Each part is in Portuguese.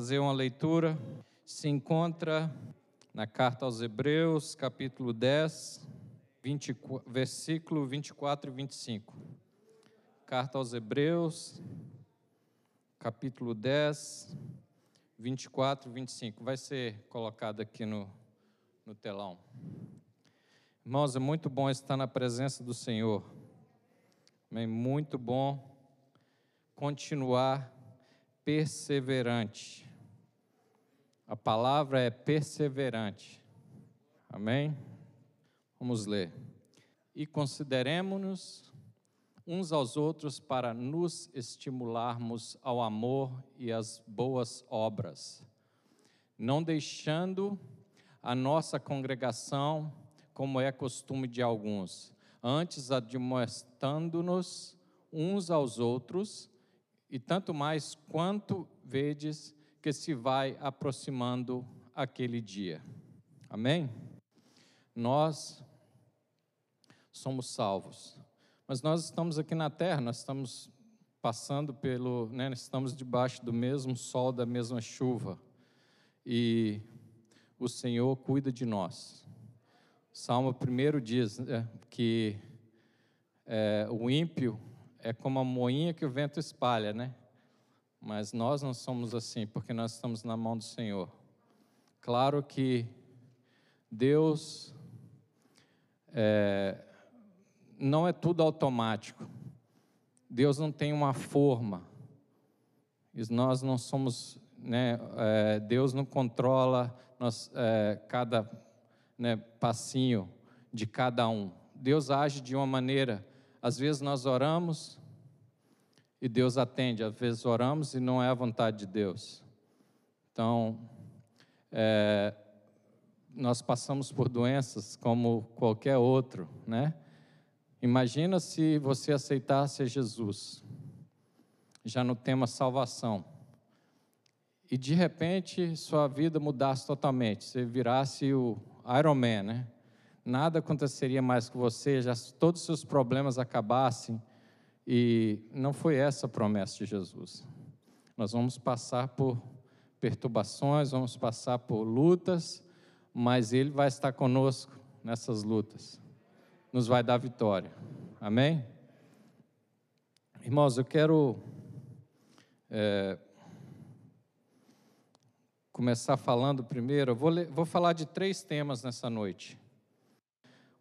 fazer uma leitura. Se encontra na carta aos Hebreus, capítulo 10, 20, versículo 24 e 25. Carta aos Hebreus, capítulo 10, 24 e 25. Vai ser colocado aqui no, no telão. Irmãos, é muito bom estar na presença do Senhor. É muito bom continuar perseverante. A palavra é perseverante. Amém? Vamos ler. E consideremos-nos uns aos outros para nos estimularmos ao amor e às boas obras, não deixando a nossa congregação, como é costume de alguns, antes admoestando-nos uns aos outros, e tanto mais quanto vedes que se vai aproximando aquele dia. Amém? Nós somos salvos, mas nós estamos aqui na terra, nós estamos passando pelo, né, estamos debaixo do mesmo sol, da mesma chuva, e o Senhor cuida de nós. Salmo 1 diz né, que é, o ímpio é como a moinha que o vento espalha, né? Mas nós não somos assim, porque nós estamos na mão do Senhor. Claro que Deus é, não é tudo automático. Deus não tem uma forma. Nós não somos, né, é, Deus não controla nós, é, cada né, passinho de cada um. Deus age de uma maneira às vezes nós oramos e Deus atende, às vezes oramos e não é a vontade de Deus. Então, é, nós passamos por doenças como qualquer outro, né? Imagina se você aceitasse Jesus, já no tema salvação, e de repente sua vida mudasse totalmente, você virasse o Iron Man, né? nada aconteceria mais com você, já todos os seus problemas acabassem. E não foi essa a promessa de Jesus. Nós vamos passar por perturbações, vamos passar por lutas, mas Ele vai estar conosco nessas lutas, nos vai dar vitória. Amém? Irmãos, eu quero é, começar falando primeiro. Eu vou, ler, vou falar de três temas nessa noite.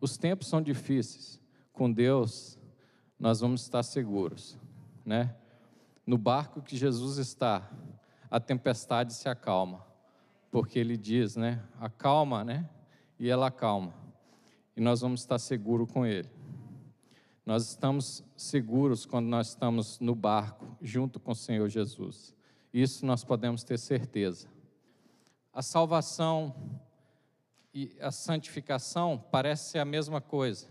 Os tempos são difíceis. Com Deus, nós vamos estar seguros, né? No barco que Jesus está, a tempestade se acalma, porque ele diz, né? Acalma, né? E ela acalma. E nós vamos estar seguros com ele. Nós estamos seguros quando nós estamos no barco, junto com o Senhor Jesus. Isso nós podemos ter certeza. A salvação e a santificação parece ser a mesma coisa.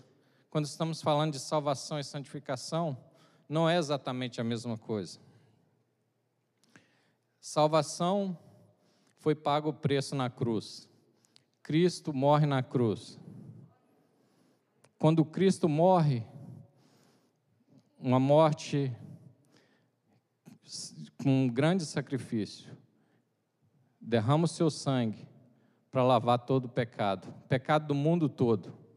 Quando estamos falando de salvação e santificação, não é exatamente a mesma coisa. Salvação foi pago o preço na cruz. Cristo morre na cruz. Quando Cristo morre, uma morte com um grande sacrifício, derrama o seu sangue para lavar todo o pecado, pecado do mundo todo.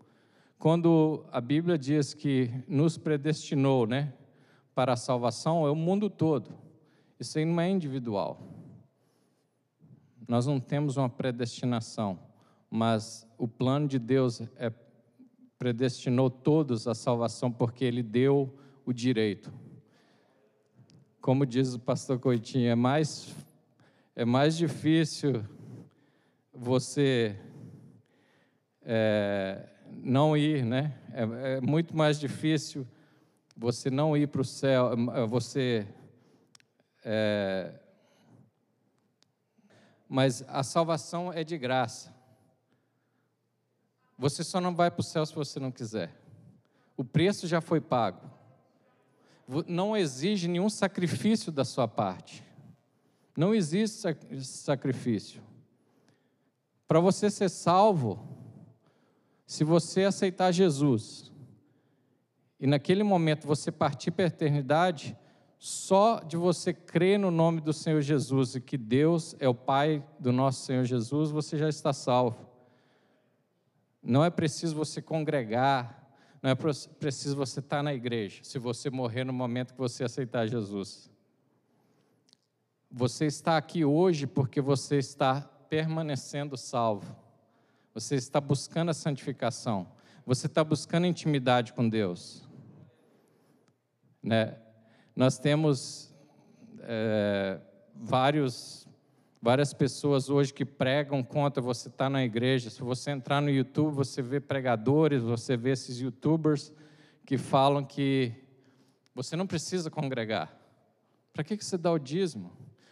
Quando a Bíblia diz que nos predestinou, né, para a salvação, é o mundo todo. Isso aí não é individual. Nós não temos uma predestinação, mas o plano de Deus é predestinou todos à salvação porque ele deu o direito. Como diz o pastor Coitinho, é mais é mais difícil você é, não ir, né? É, é, muito mais difícil você não ir para o céu, é, você. É, mas a salvação é de graça. Você só não vai para o céu se você não quiser. O preço já foi pago. Não exige nenhum sacrifício da sua parte. Não existe sacrifício. Para você ser salvo, se você aceitar Jesus e naquele momento você partir para a eternidade, Só de você crer no nome do Senhor Jesus e que Deus é o Pai do nosso Senhor Jesus, você já está salvo. Não é preciso você congregar, não é preciso você estar na igreja, se você morrer no momento que você aceitar Jesus. Você está aqui hoje porque você está permanecendo salvo. Você está buscando a santificação. Você está buscando intimidade com Deus. Né? Nós temos é, vários, várias pessoas hoje que pregam contra você estar tá na igreja. Se você entrar no YouTube, você vê pregadores, você vê esses YouTubers que falam que você não precisa congregar. Para que, que você dá o dízimo?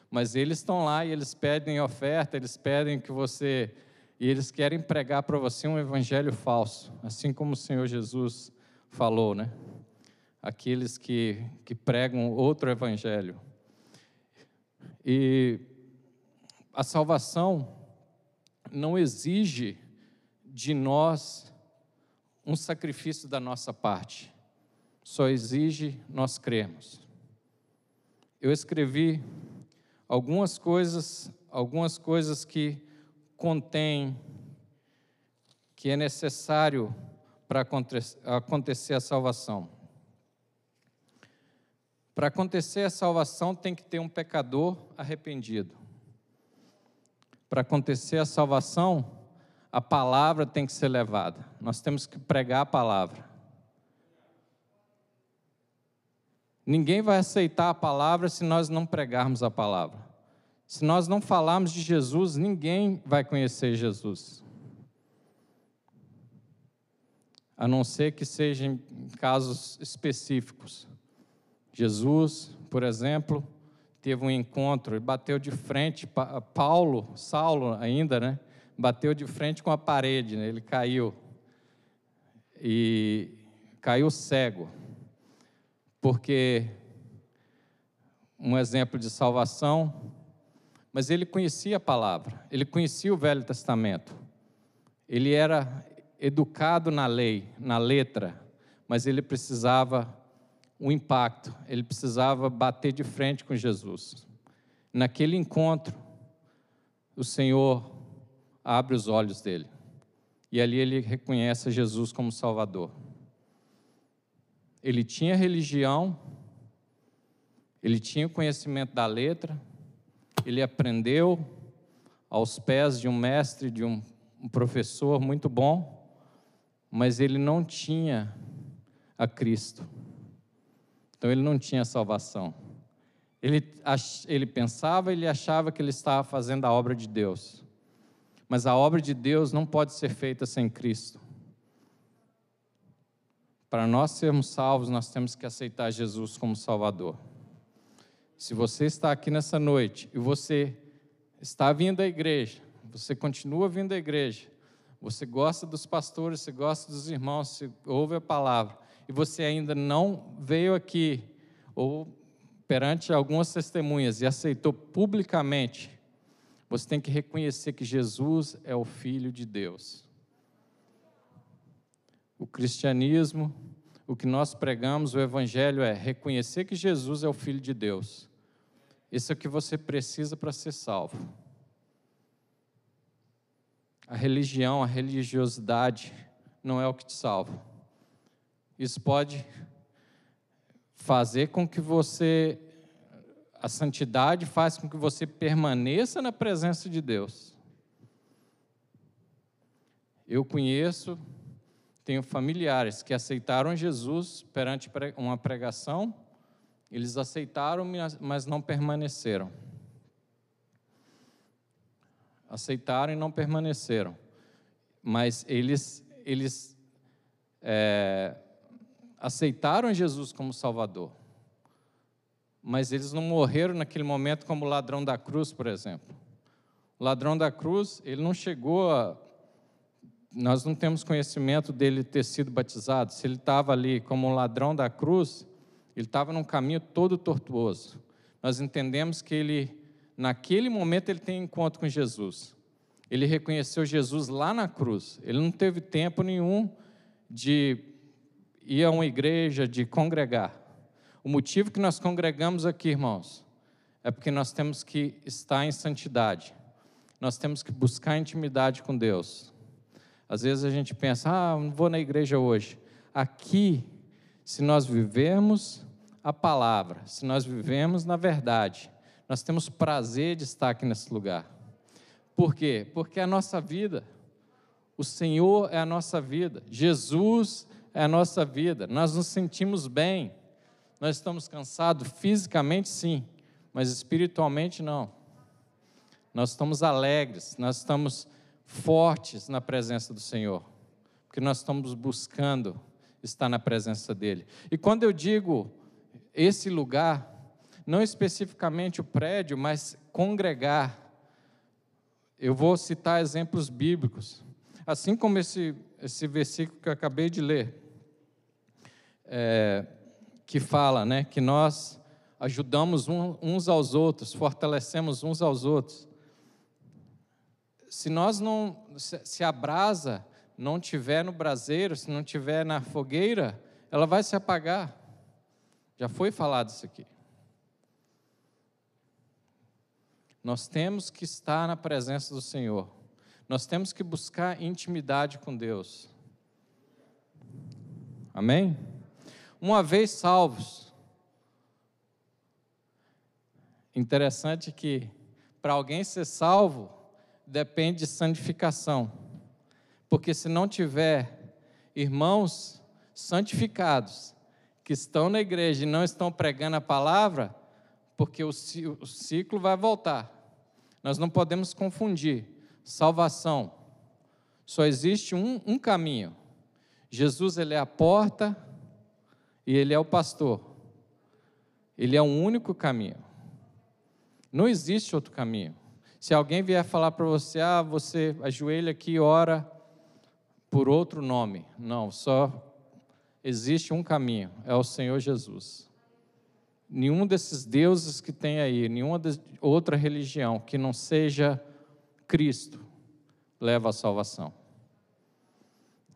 Mas eles estão lá e eles pedem oferta, eles pedem que você. E eles querem pregar para você um evangelho falso, assim como o Senhor Jesus falou, né? Aqueles que, que pregam outro evangelho. E a salvação não exige de nós um sacrifício da nossa parte, só exige nós cremos. Eu escrevi algumas coisas, algumas coisas que contém que é necessário para acontecer a salvação. Para acontecer a salvação tem que ter um pecador arrependido. Para acontecer a salvação, a palavra tem que ser levada. Nós temos que pregar a palavra. Ninguém vai aceitar a palavra se nós não pregarmos a palavra. Se nós não falarmos de Jesus, ninguém vai conhecer Jesus. A não ser que sejam casos específicos. Jesus, por exemplo, teve um encontro e bateu de frente, Paulo, Saulo ainda, né? Bateu de frente com a parede, né? ele caiu. E caiu cego porque um exemplo de salvação, mas ele conhecia a palavra, ele conhecia o Velho Testamento, ele era educado na lei, na letra, mas ele precisava um impacto, ele precisava bater de frente com Jesus. Naquele encontro, o Senhor abre os olhos dele e ali ele reconhece Jesus como Salvador. Ele tinha religião, ele tinha conhecimento da letra, ele aprendeu aos pés de um mestre, de um, professor muito bom, mas ele não tinha a Cristo. Então ele não tinha salvação. Ele, ele pensava, ele achava que ele estava fazendo a obra de Deus. Mas a obra de Deus não pode ser feita sem Cristo. Para nós sermos salvos, nós temos que aceitar Jesus como Salvador. Se você está aqui nessa noite e você está vindo à igreja, você continua vindo à igreja, você gosta dos pastores, você gosta dos irmãos, você ouve a palavra, e você ainda não veio aqui, ou perante algumas testemunhas, e aceitou publicamente, você tem que reconhecer que Jesus é o Filho de Deus o cristianismo, o que nós pregamos, o evangelho é reconhecer que Jesus é o Filho de Deus. Isso é o que você precisa para ser salvo. A religião, a religiosidade não é o que te salva. Isso pode fazer com que você a santidade faz com que você permaneça na presença de Deus. Eu conheço tenho familiares que aceitaram Jesus perante uma pregação, eles aceitaram, mas não permaneceram. Aceitaram e não permaneceram. Mas eles, eles é, aceitaram Jesus como Salvador. Mas eles não morreram naquele momento como o ladrão da cruz, por exemplo. O ladrão da cruz, ele não chegou a nós não temos conhecimento dele ter sido batizado. Se ele estava ali como um ladrão da cruz, ele estava num caminho todo tortuoso. Nós entendemos que ele, naquele momento, ele tem encontro com Jesus. Ele reconheceu Jesus lá na cruz. Ele não teve tempo nenhum de ir a uma igreja, de congregar. O motivo que nós congregamos aqui, irmãos, é porque nós temos que estar em santidade. Nós temos que buscar intimidade com Deus. Às vezes a gente pensa, ah, não vou na igreja hoje. Aqui, se nós vivemos a palavra, se nós vivemos na verdade, nós temos prazer de estar aqui nesse lugar. Por quê? Porque é a nossa vida. O Senhor é a nossa vida. Jesus é a nossa vida. Nós nos sentimos bem. Nós estamos cansados fisicamente, sim, mas espiritualmente não. Nós estamos alegres, nós estamos fortes na presença do Senhor, porque nós estamos buscando estar na presença dEle. E quando eu digo esse lugar, não especificamente o prédio, mas congregar, eu vou citar exemplos bíblicos. Assim como esse, esse versículo que eu acabei de ler, é, que fala né, que nós ajudamos uns aos outros, fortalecemos uns aos outros. Se nós não, se a brasa não tiver no braseiro, se não tiver na fogueira, ela vai se apagar. Já foi falado isso aqui. Nós temos que estar na presença do Senhor. Nós temos que buscar intimidade com Deus. Amém? Uma vez salvos. Interessante que para alguém ser salvo depende de santificação. Porque se não tiver irmãos santificados que estão na igreja e não estão pregando a palavra, porque o ciclo vai voltar. Nós não podemos confundir salvação. Só existe um, um caminho. Jesus ele é a porta e ele é o pastor. Ele é o único caminho. Não existe outro caminho. Se alguém vier falar para você, ah, você ajoelha aqui ora por outro nome. Não, só existe um caminho, é o Senhor Jesus. Nenhum desses deuses que tem aí, nenhuma outra religião que não seja Cristo leva à salvação.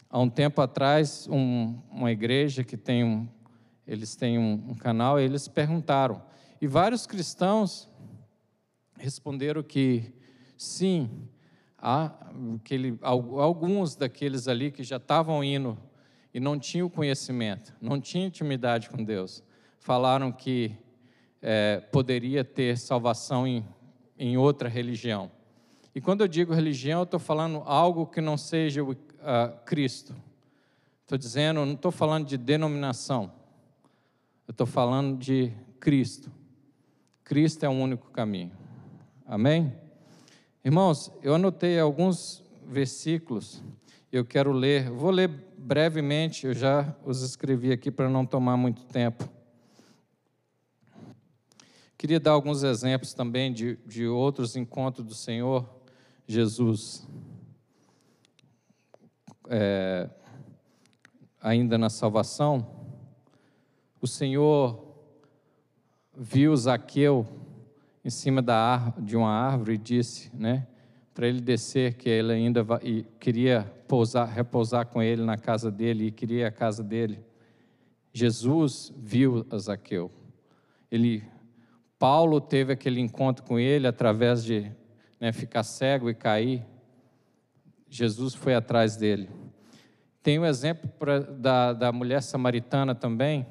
Há um tempo atrás, um, uma igreja que tem um, eles têm um, um canal, eles perguntaram, e vários cristãos responderam que sim, aquele, alguns daqueles ali que já estavam indo e não tinham conhecimento, não tinham intimidade com Deus, falaram que é, poderia ter salvação em, em outra religião. E quando eu digo religião, eu estou falando algo que não seja o uh, Cristo. Estou dizendo, não estou falando de denominação. Eu estou falando de Cristo. Cristo é o único caminho. Amém? Irmãos, eu anotei alguns versículos. Eu quero ler. Vou ler brevemente. Eu já os escrevi aqui para não tomar muito tempo. Queria dar alguns exemplos também de, de outros encontros do Senhor Jesus. É, ainda na salvação, o Senhor viu Zaqueu em cima da de uma árvore e disse, né, para ele descer, que ele ainda vai, e queria pousar, repousar com ele na casa dele e queria a casa dele. Jesus viu a Zaqueu. Ele, Paulo teve aquele encontro com ele através de né, ficar cego e cair, Jesus foi atrás dele. Tem o um exemplo pra, da, da mulher samaritana também,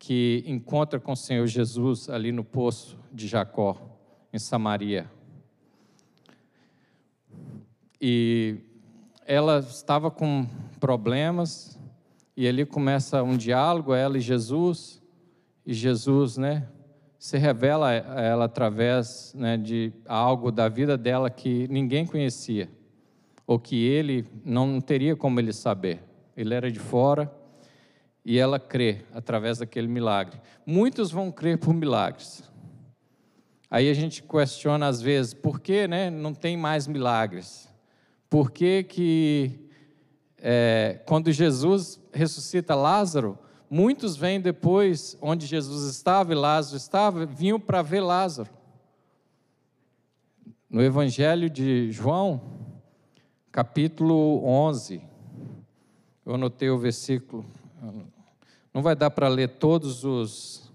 que encontra com o Senhor Jesus ali no poço de Jacó, em Samaria. E ela estava com problemas, e ali começa um diálogo, ela e Jesus, e Jesus, né, se revela a ela através né, de algo da vida dela que ninguém conhecia, ou que ele não teria como ele saber. Ele era de fora e ela crê através daquele milagre. Muitos vão crer por milagres. Aí a gente questiona às vezes, por que né, não tem mais milagres? Por que, que é, quando Jesus ressuscita Lázaro, Muitos vêm depois, onde Jesus estava e Lázaro estava, vinham para ver Lázaro. No Evangelho de João, capítulo 11, eu anotei o versículo, Não vai dar para ler todos os.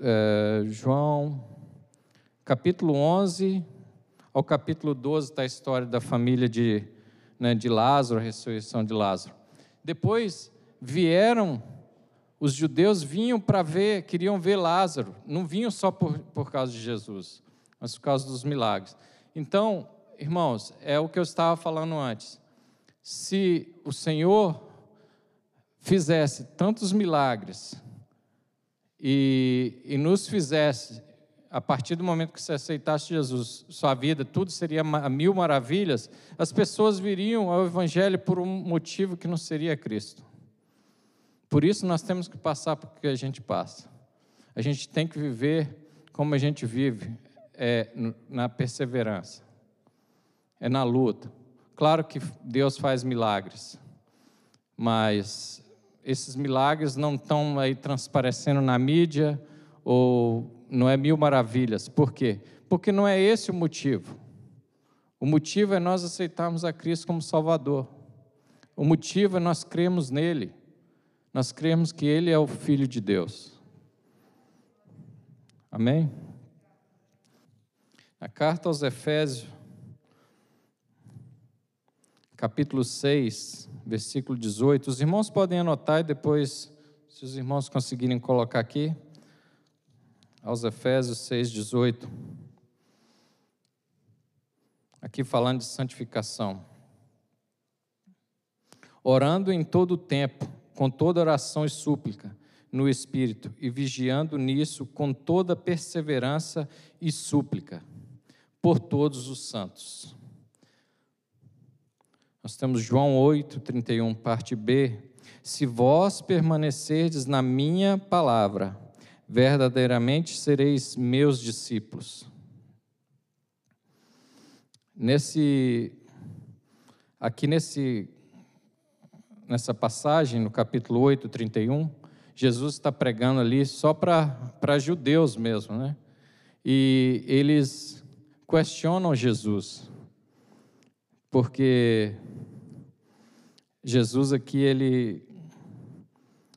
É, João, capítulo 11 ao capítulo 12 está a história da família de, né, de Lázaro, a ressurreição de Lázaro. Depois vieram, os judeus vinham para ver, queriam ver Lázaro, não vinham só por, por causa de Jesus, mas por causa dos milagres. Então, irmãos, é o que eu estava falando antes. Se o Senhor fizesse tantos milagres e, e nos fizesse a partir do momento que você aceitasse Jesus, sua vida, tudo seria mil maravilhas, as pessoas viriam ao Evangelho por um motivo que não seria Cristo. Por isso nós temos que passar por que a gente passa. A gente tem que viver como a gente vive, é, na perseverança, é na luta. Claro que Deus faz milagres, mas esses milagres não estão aí transparecendo na mídia ou não é mil maravilhas. Por quê? Porque não é esse o motivo. O motivo é nós aceitarmos a Cristo como Salvador. O motivo é nós cremos nele. Nós cremos que ele é o Filho de Deus. Amém? A carta aos Efésios, capítulo 6, versículo 18. Os irmãos podem anotar e depois, se os irmãos conseguirem colocar aqui aos Efésios 6,18. Aqui falando de santificação. Orando em todo o tempo, com toda oração e súplica, no Espírito, e vigiando nisso com toda perseverança e súplica, por todos os santos. Nós temos João 8, 31, parte B. Se vós permanecerdes na minha palavra, verdadeiramente sereis meus discípulos. Nesse aqui nesse nessa passagem no capítulo 8, 31, Jesus está pregando ali só para judeus mesmo, né? E eles questionam Jesus, porque Jesus aqui ele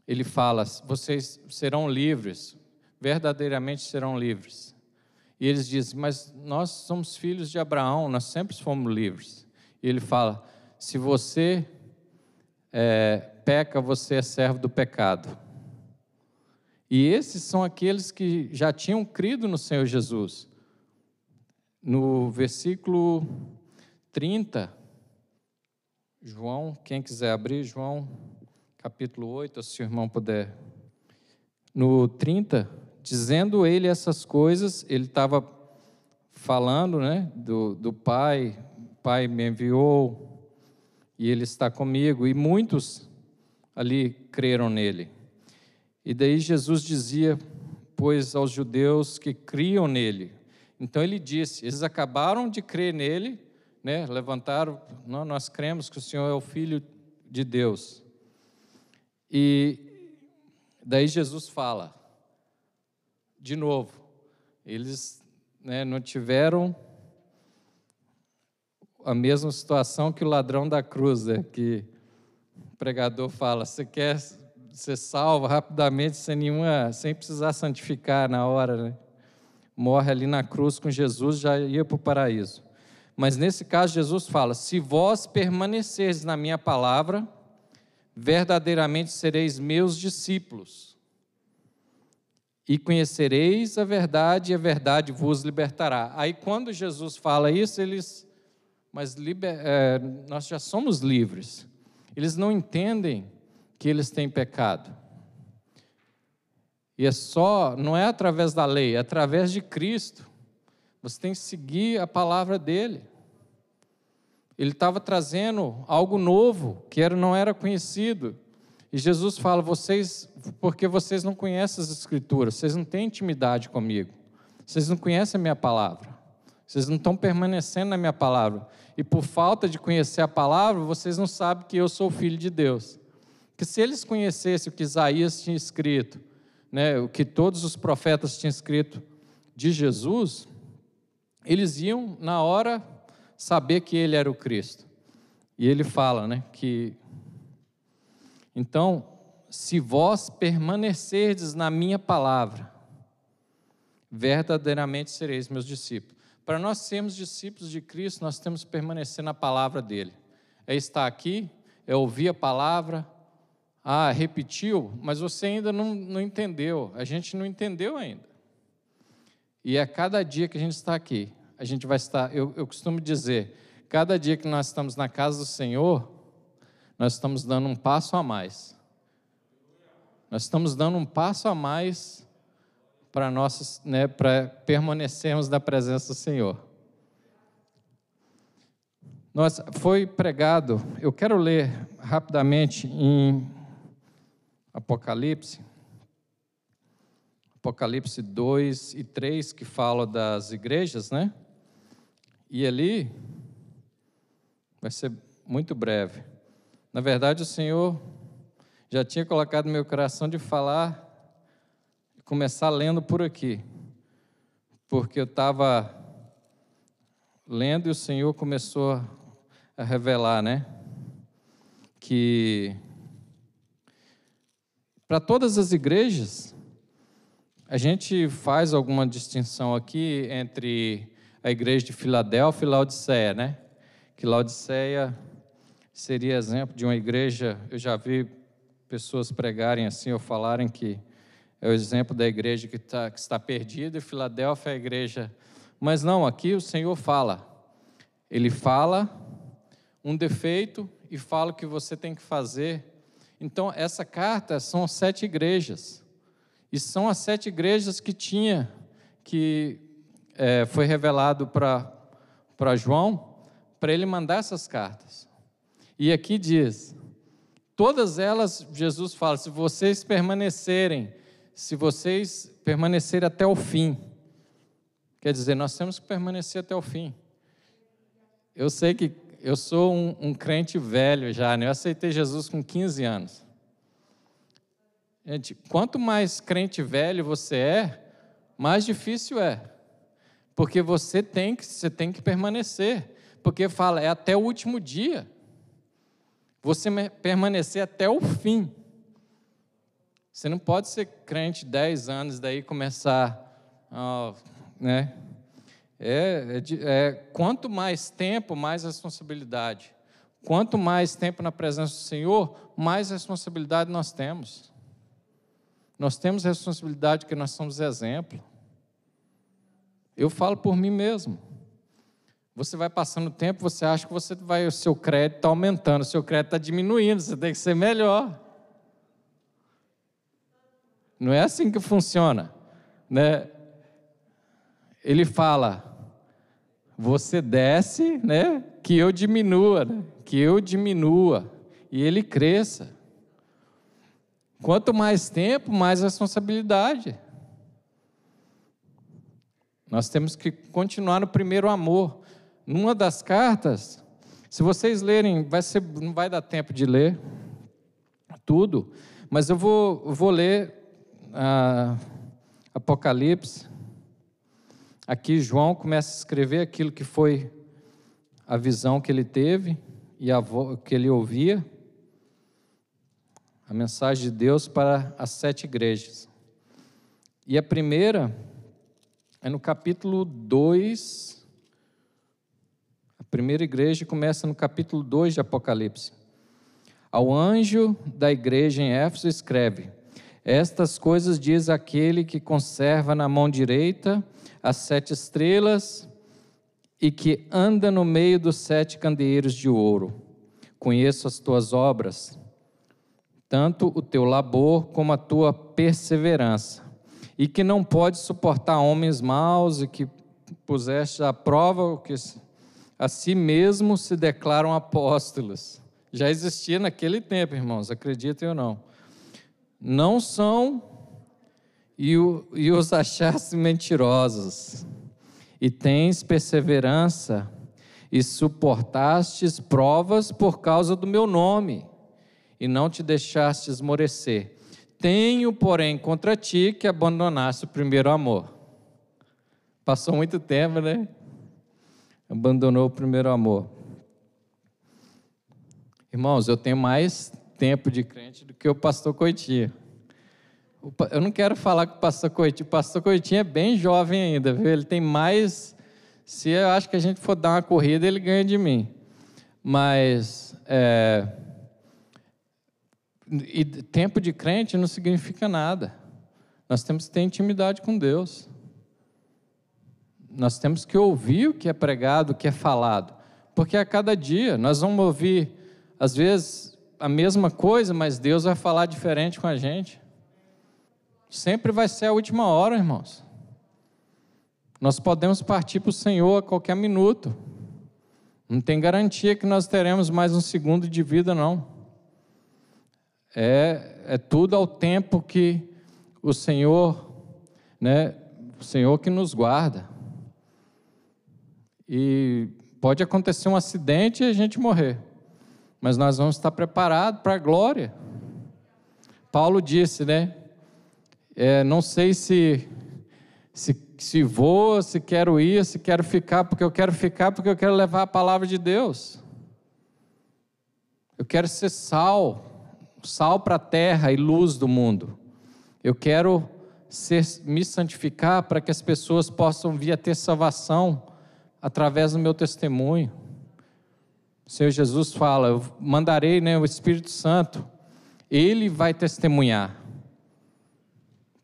ele fala: vocês serão livres, verdadeiramente serão livres. E eles dizem, mas nós somos filhos de Abraão, nós sempre fomos livres. E ele fala: se você é, peca, você é servo do pecado. E esses são aqueles que já tinham crido no Senhor Jesus. No versículo 30, João, quem quiser abrir, João capítulo 8, se o irmão puder. No 30, dizendo ele essas coisas, ele estava falando né, do, do Pai, Pai me enviou e ele está comigo, e muitos ali creram nele. E daí Jesus dizia, pois aos judeus que criam nele. Então ele disse, eles acabaram de crer nele, né, levantaram, não, nós cremos que o Senhor é o Filho de Deus. E daí Jesus fala, de novo, eles né, não tiveram a mesma situação que o ladrão da cruz, né, que o pregador fala: você quer ser salvo rapidamente, sem, nenhuma, sem precisar santificar na hora, né? morre ali na cruz com Jesus, já ia para o paraíso. Mas nesse caso, Jesus fala: se vós permanecerdes na minha palavra, verdadeiramente sereis meus discípulos e conhecereis a verdade, e a verdade vos libertará. Aí, quando Jesus fala isso, eles, mas liber, é, nós já somos livres. Eles não entendem que eles têm pecado. E é só, não é através da lei, é através de Cristo. Você tem que seguir a palavra dele. Ele estava trazendo algo novo que era, não era conhecido. E Jesus fala: vocês, porque vocês não conhecem as Escrituras, vocês não têm intimidade comigo, vocês não conhecem a minha palavra, vocês não estão permanecendo na minha palavra. E por falta de conhecer a palavra, vocês não sabem que eu sou filho de Deus. Que se eles conhecessem o que Isaías tinha escrito, né, o que todos os profetas tinham escrito de Jesus, eles iam na hora saber que ele era o Cristo. E ele fala, né, que então, se vós permanecerdes na minha palavra, verdadeiramente sereis meus discípulos. Para nós sermos discípulos de Cristo, nós temos que permanecer na palavra dele. É estar aqui, é ouvir a palavra. Ah, repetiu, mas você ainda não, não entendeu. A gente não entendeu ainda. E a cada dia que a gente está aqui, a gente vai estar. Eu, eu costumo dizer, cada dia que nós estamos na casa do Senhor, nós estamos dando um passo a mais. Nós estamos dando um passo a mais para nós, né, para permanecermos na presença do Senhor. Nós, foi pregado, eu quero ler rapidamente em Apocalipse, Apocalipse 2 e 3, que fala das igrejas, né? E ali, vai ser muito breve. Na verdade, o Senhor já tinha colocado no meu coração de falar, começar lendo por aqui, porque eu estava lendo e o Senhor começou a revelar, né? Que para todas as igrejas, a gente faz alguma distinção aqui entre a igreja de Filadélfia e Laodiceia, né? Que Laodiceia seria exemplo de uma igreja, eu já vi pessoas pregarem assim ou falarem que é o exemplo da igreja que, tá, que está perdida e Filadélfia é a igreja. Mas não, aqui o Senhor fala. Ele fala um defeito e fala o que você tem que fazer. Então, essa carta são sete igrejas. E são as sete igrejas que tinha, que é, foi revelado para João, para ele mandar essas cartas. E aqui diz: todas elas, Jesus fala, se vocês permanecerem, se vocês permanecerem até o fim, quer dizer, nós temos que permanecer até o fim. Eu sei que eu sou um, um crente velho já, né? eu aceitei Jesus com 15 anos. Gente, quanto mais crente velho você é, mais difícil é. Porque você tem que, você tem que permanecer. Porque fala, é até o último dia. Você permanecer até o fim. Você não pode ser crente 10 anos, daí começar, né? É, é, é, quanto mais tempo, mais responsabilidade. Quanto mais tempo na presença do Senhor, mais responsabilidade nós temos. Nós temos responsabilidade que nós somos exemplo. Eu falo por mim mesmo. Você vai passando o tempo, você acha que você vai, o seu crédito está aumentando, o seu crédito está diminuindo, você tem que ser melhor. Não é assim que funciona. Né? Ele fala, você desce, né? que eu diminua, né? que eu diminua, e ele cresça. Quanto mais tempo, mais responsabilidade. Nós temos que continuar no primeiro amor. Numa das cartas, se vocês lerem, vai ser, não vai dar tempo de ler tudo, mas eu vou, vou ler ah, Apocalipse. Aqui João começa a escrever aquilo que foi a visão que ele teve e a que ele ouvia a mensagem de Deus para as sete igrejas. E a primeira é no capítulo 2. A primeira igreja começa no capítulo 2 de Apocalipse. Ao anjo da igreja em Éfeso escreve: Estas coisas diz aquele que conserva na mão direita as sete estrelas e que anda no meio dos sete candeeiros de ouro. Conheço as tuas obras tanto o teu labor como a tua perseverança, e que não pode suportar homens maus e que puseste à prova o que a si mesmo se declaram apóstolos. Já existia naquele tempo, irmãos, acreditem ou não. Não são e, o, e os achaste mentirosos, e tens perseverança e suportastes provas por causa do meu nome e não te deixaste esmorecer. Tenho, porém, contra ti que abandonaste o primeiro amor. Passou muito tempo, né? Abandonou o primeiro amor. Irmãos, eu tenho mais tempo de crente do que o pastor Coitinho. Eu não quero falar com o pastor Coitinho. O pastor Coitinho é bem jovem ainda, viu? Ele tem mais. Se eu acho que a gente for dar uma corrida, ele ganha de mim. Mas. É... E tempo de crente não significa nada. Nós temos que ter intimidade com Deus. Nós temos que ouvir o que é pregado, o que é falado. Porque a cada dia nós vamos ouvir, às vezes, a mesma coisa, mas Deus vai falar diferente com a gente. Sempre vai ser a última hora, irmãos. Nós podemos partir para o Senhor a qualquer minuto. Não tem garantia que nós teremos mais um segundo de vida, não. É, é tudo ao tempo que o Senhor, né, o Senhor que nos guarda. E pode acontecer um acidente e a gente morrer, mas nós vamos estar preparados para a glória. Paulo disse, né? É, não sei se, se, se vou, se quero ir, se quero ficar, porque eu quero ficar, porque eu quero levar a palavra de Deus. Eu quero ser sal, sal para a terra e luz do mundo. Eu quero ser, me santificar para que as pessoas possam vir a ter salvação através do meu testemunho. O Senhor Jesus fala: Eu mandarei né, o Espírito Santo, ele vai testemunhar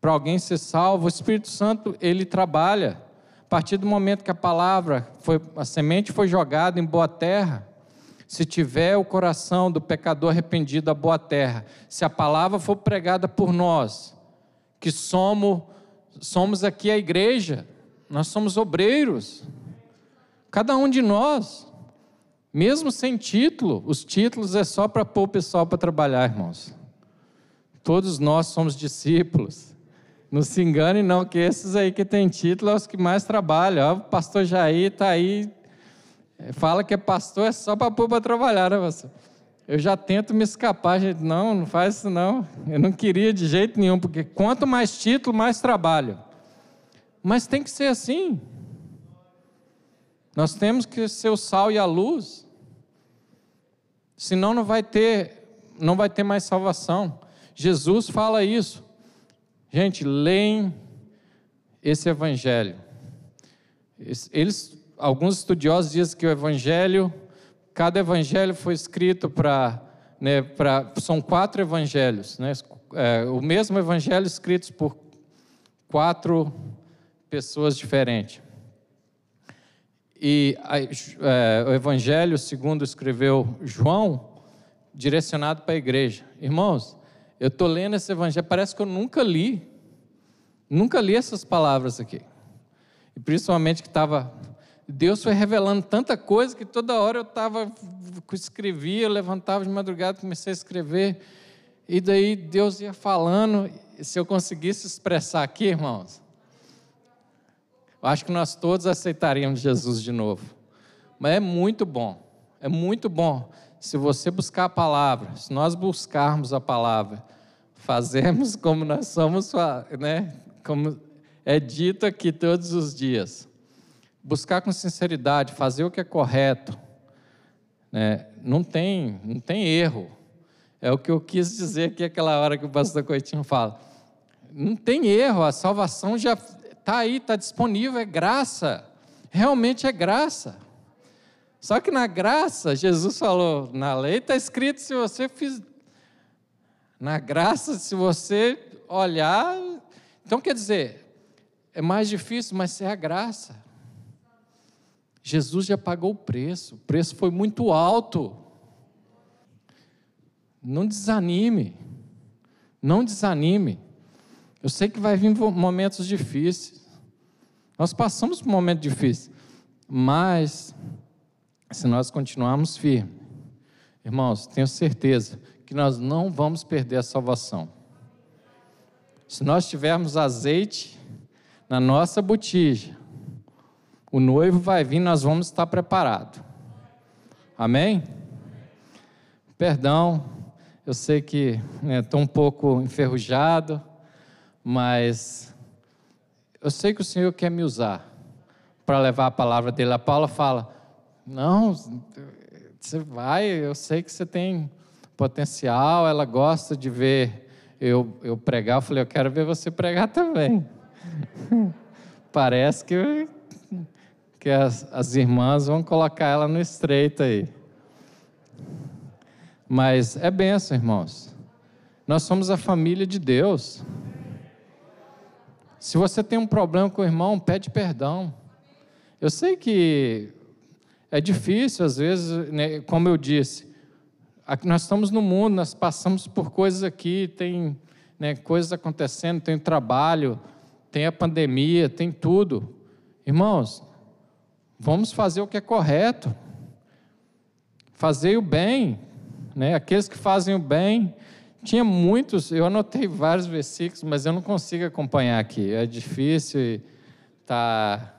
para alguém ser salvo, o Espírito Santo, ele trabalha. A partir do momento que a palavra, foi, a semente foi jogada em boa terra, se tiver o coração do pecador arrependido a boa terra, se a palavra for pregada por nós, que somos, somos aqui a igreja, nós somos obreiros, cada um de nós, mesmo sem título, os títulos é só para pôr o pessoal para trabalhar, irmãos. Todos nós somos discípulos. Não se engane, não, que esses aí que têm título são os que mais trabalham. o pastor Jair está aí, é, fala que é pastor, é só para pôr para trabalhar, né, pastor? Eu já tento me escapar, gente. Não, não faz isso não. Eu não queria de jeito nenhum, porque quanto mais título, mais trabalho. Mas tem que ser assim. Nós temos que ser o sal e a luz. Senão não vai ter, não vai ter mais salvação. Jesus fala isso. Gente, leem esse evangelho. Eles, alguns estudiosos dizem que o evangelho, cada evangelho foi escrito para, né, são quatro evangelhos, né? É, o mesmo evangelho escrito por quatro pessoas diferentes. E é, o evangelho, segundo escreveu João, direcionado para a igreja. Irmãos, eu estou lendo esse evangelho, parece que eu nunca li. Nunca li essas palavras aqui. E principalmente que estava. Deus foi revelando tanta coisa que toda hora eu estava. Escrevia, levantava de madrugada, comecei a escrever. E daí Deus ia falando. Se eu conseguisse expressar aqui, irmãos, eu acho que nós todos aceitaríamos Jesus de novo. Mas é muito bom. É muito bom se você buscar a palavra, se nós buscarmos a palavra, fazemos como nós somos, né? Como é dito aqui todos os dias. Buscar com sinceridade, fazer o que é correto, né? não, tem, não tem erro. É o que eu quis dizer aqui aquela hora que o pastor Coitinho fala. Não tem erro, a salvação já está aí, está disponível, é graça. Realmente é graça. Só que na graça, Jesus falou, na lei está escrito, se você fiz. Na graça, se você olhar. Então quer dizer, é mais difícil, mas é a graça. Jesus já pagou o preço, o preço foi muito alto. Não desanime, não desanime. Eu sei que vai vir momentos difíceis. Nós passamos por um momento difícil, mas se nós continuarmos firmes, irmãos, tenho certeza que nós não vamos perder a salvação. Se nós tivermos azeite na nossa botija, o noivo vai vir, nós vamos estar preparados. Amém? Perdão, eu sei que estou né, um pouco enferrujado, mas eu sei que o Senhor quer me usar para levar a palavra dele. A Paula fala: não, você vai, eu sei que você tem potencial, ela gosta de ver eu, eu pregar. Eu falei, eu quero ver você pregar também. Parece que, que as, as irmãs vão colocar ela no estreito aí. Mas é benção, irmãos. Nós somos a família de Deus. Se você tem um problema com o irmão, pede perdão. Eu sei que é difícil, às vezes, né, como eu disse, nós estamos no mundo, nós passamos por coisas aqui, tem né, coisas acontecendo, tem trabalho, tem a pandemia, tem tudo. Irmãos, vamos fazer o que é correto, fazer o bem, né? aqueles que fazem o bem. Tinha muitos, eu anotei vários versículos, mas eu não consigo acompanhar aqui, é difícil, tá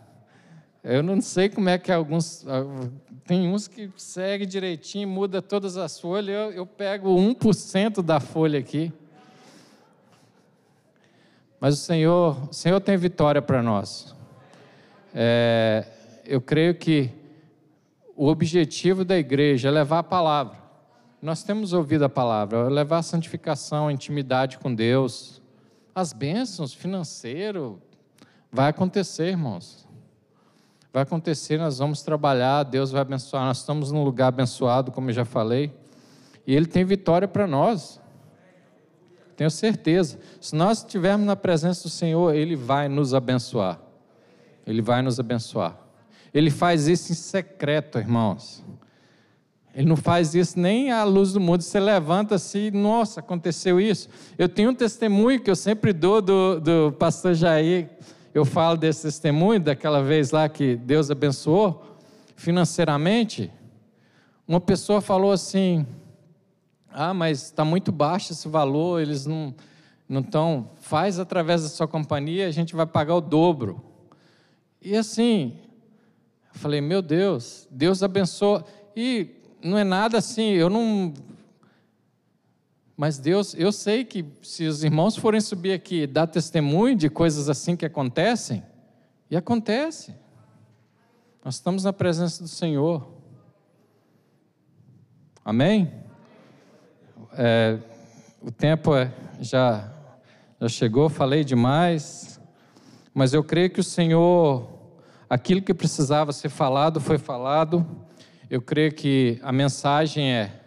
eu não sei como é que alguns. Tem uns que segue direitinho, muda todas as folhas. Eu, eu pego 1% da folha aqui. Mas o Senhor, o Senhor tem vitória para nós. É, eu creio que o objetivo da igreja é levar a palavra. Nós temos ouvido a palavra, é levar a santificação, a intimidade com Deus. As bênçãos financeiro vai acontecer, irmãos vai acontecer, nós vamos trabalhar, Deus vai abençoar, nós estamos num lugar abençoado, como eu já falei, e Ele tem vitória para nós. Tenho certeza. Se nós estivermos na presença do Senhor, Ele vai nos abençoar. Ele vai nos abençoar. Ele faz isso em secreto, irmãos. Ele não faz isso nem à luz do mundo. Você levanta assim, nossa, aconteceu isso. Eu tenho um testemunho que eu sempre dou do, do pastor Jair, eu falo desse testemunho, daquela vez lá que Deus abençoou financeiramente. Uma pessoa falou assim: Ah, mas está muito baixo esse valor, eles não não estão. Faz através da sua companhia, a gente vai pagar o dobro. E assim, eu falei: Meu Deus, Deus abençoa. E não é nada assim, eu não mas Deus, eu sei que se os irmãos forem subir aqui e dar testemunho de coisas assim que acontecem, e acontece. Nós estamos na presença do Senhor. Amém? É, o tempo é, já, já chegou, falei demais, mas eu creio que o Senhor, aquilo que precisava ser falado, foi falado. Eu creio que a mensagem é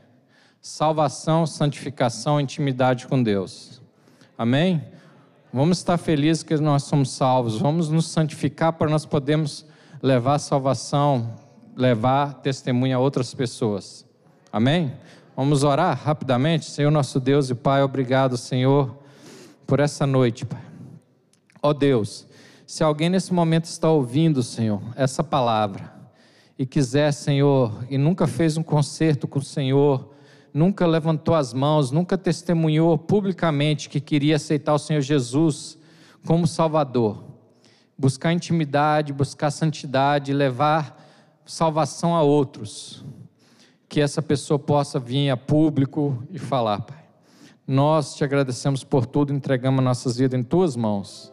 salvação, santificação, intimidade com Deus. Amém? Vamos estar felizes que nós somos salvos. Vamos nos santificar para nós podermos levar salvação, levar testemunho a outras pessoas. Amém? Vamos orar rapidamente. Senhor nosso Deus e Pai, obrigado, Senhor, por essa noite, Pai. Ó Deus, se alguém nesse momento está ouvindo, Senhor, essa palavra e quiser, Senhor, e nunca fez um concerto com o Senhor, nunca levantou as mãos, nunca testemunhou publicamente que queria aceitar o Senhor Jesus como Salvador. Buscar intimidade, buscar santidade, levar salvação a outros. Que essa pessoa possa vir a público e falar, Pai. Nós te agradecemos por tudo, entregamos nossas vidas em tuas mãos.